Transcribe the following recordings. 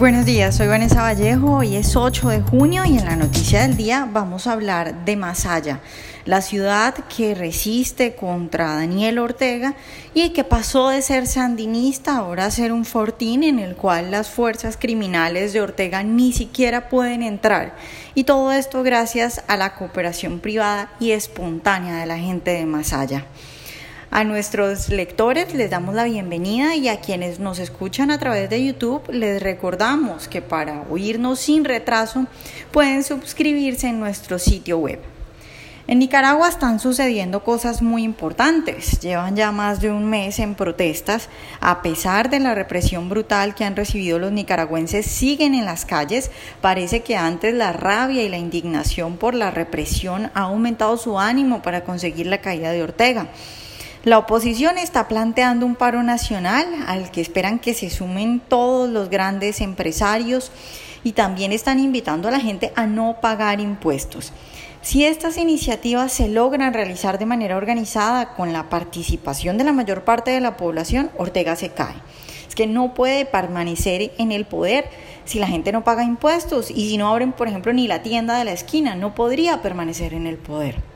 Buenos días, soy Vanessa Vallejo, hoy es 8 de junio y en la noticia del día vamos a hablar de Masaya, la ciudad que resiste contra Daniel Ortega y que pasó de ser sandinista ahora a ser un fortín en el cual las fuerzas criminales de Ortega ni siquiera pueden entrar. Y todo esto gracias a la cooperación privada y espontánea de la gente de Masaya. A nuestros lectores les damos la bienvenida y a quienes nos escuchan a través de YouTube les recordamos que para oírnos sin retraso pueden suscribirse en nuestro sitio web. En Nicaragua están sucediendo cosas muy importantes. Llevan ya más de un mes en protestas. A pesar de la represión brutal que han recibido los nicaragüenses, siguen en las calles. Parece que antes la rabia y la indignación por la represión ha aumentado su ánimo para conseguir la caída de Ortega. La oposición está planteando un paro nacional al que esperan que se sumen todos los grandes empresarios y también están invitando a la gente a no pagar impuestos. Si estas iniciativas se logran realizar de manera organizada con la participación de la mayor parte de la población, Ortega se cae. Es que no puede permanecer en el poder si la gente no paga impuestos y si no abren, por ejemplo, ni la tienda de la esquina, no podría permanecer en el poder.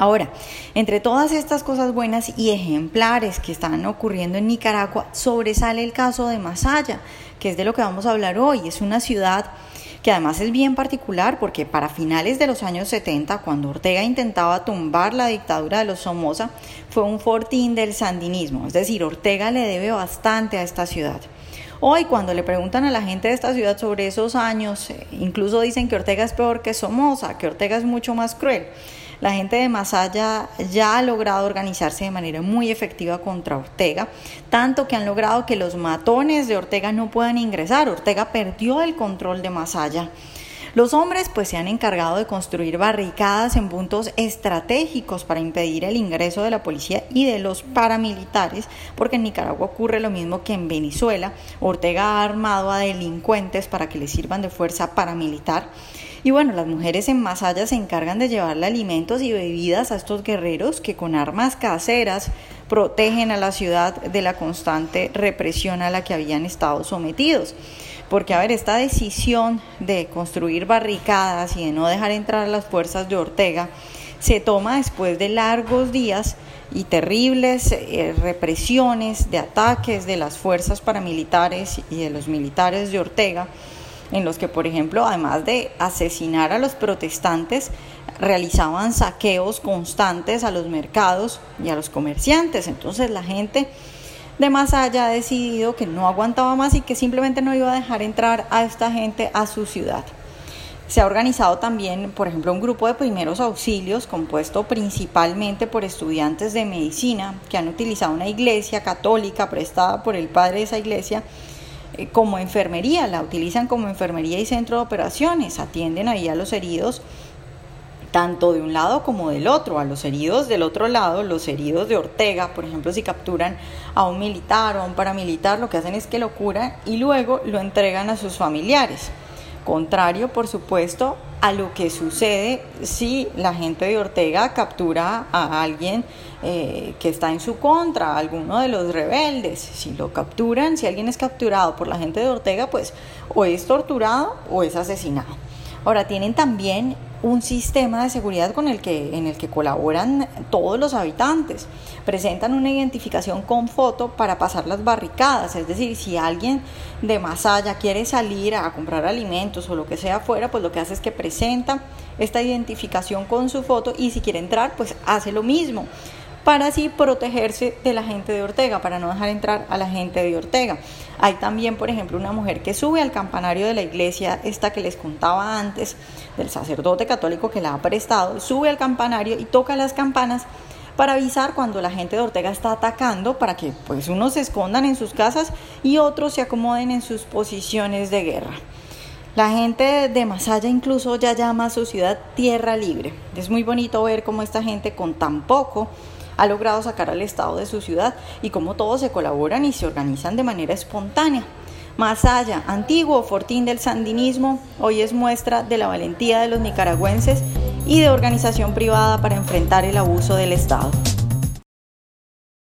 Ahora, entre todas estas cosas buenas y ejemplares que están ocurriendo en Nicaragua, sobresale el caso de Masaya, que es de lo que vamos a hablar hoy. Es una ciudad que además es bien particular porque para finales de los años 70, cuando Ortega intentaba tumbar la dictadura de los Somoza, fue un fortín del sandinismo. Es decir, Ortega le debe bastante a esta ciudad. Hoy cuando le preguntan a la gente de esta ciudad sobre esos años, eh, incluso dicen que Ortega es peor que Somoza, que Ortega es mucho más cruel. La gente de Masaya ya ha logrado organizarse de manera muy efectiva contra Ortega, tanto que han logrado que los matones de Ortega no puedan ingresar. Ortega perdió el control de Masaya. Los hombres pues se han encargado de construir barricadas en puntos estratégicos para impedir el ingreso de la policía y de los paramilitares, porque en Nicaragua ocurre lo mismo que en Venezuela. Ortega ha armado a delincuentes para que le sirvan de fuerza paramilitar. Y bueno, las mujeres en Masaya se encargan de llevarle alimentos y bebidas a estos guerreros que con armas caseras protegen a la ciudad de la constante represión a la que habían estado sometidos. Porque, a ver, esta decisión de construir barricadas y de no dejar entrar a las fuerzas de Ortega se toma después de largos días y terribles eh, represiones de ataques de las fuerzas paramilitares y de los militares de Ortega en los que, por ejemplo, además de asesinar a los protestantes, realizaban saqueos constantes a los mercados y a los comerciantes. Entonces la gente de más allá ha decidido que no aguantaba más y que simplemente no iba a dejar entrar a esta gente a su ciudad. Se ha organizado también, por ejemplo, un grupo de primeros auxilios compuesto principalmente por estudiantes de medicina que han utilizado una iglesia católica prestada por el padre de esa iglesia eh, como enfermería, la utilizan como enfermería y centro de operaciones, atienden ahí a los heridos tanto de un lado como del otro, a los heridos del otro lado, los heridos de Ortega, por ejemplo, si capturan a un militar o a un paramilitar, lo que hacen es que lo curan y luego lo entregan a sus familiares. Contrario, por supuesto, a lo que sucede si la gente de Ortega captura a alguien eh, que está en su contra, alguno de los rebeldes. Si lo capturan, si alguien es capturado por la gente de Ortega, pues o es torturado o es asesinado. Ahora, tienen también un sistema de seguridad con el que, en el que colaboran todos los habitantes. Presentan una identificación con foto para pasar las barricadas, es decir, si alguien de allá quiere salir a comprar alimentos o lo que sea afuera, pues lo que hace es que presenta esta identificación con su foto y si quiere entrar, pues hace lo mismo para así protegerse de la gente de Ortega, para no dejar entrar a la gente de Ortega. Hay también, por ejemplo, una mujer que sube al campanario de la iglesia, esta que les contaba antes, del sacerdote católico que la ha prestado, sube al campanario y toca las campanas para avisar cuando la gente de Ortega está atacando, para que pues unos se escondan en sus casas y otros se acomoden en sus posiciones de guerra. La gente de Masaya incluso ya llama a su ciudad tierra libre. Es muy bonito ver cómo esta gente con tan poco ha logrado sacar al Estado de su ciudad y cómo todos se colaboran y se organizan de manera espontánea. Allá, antiguo fortín del sandinismo, hoy es muestra de la valentía de los nicaragüenses y de organización privada para enfrentar el abuso del Estado.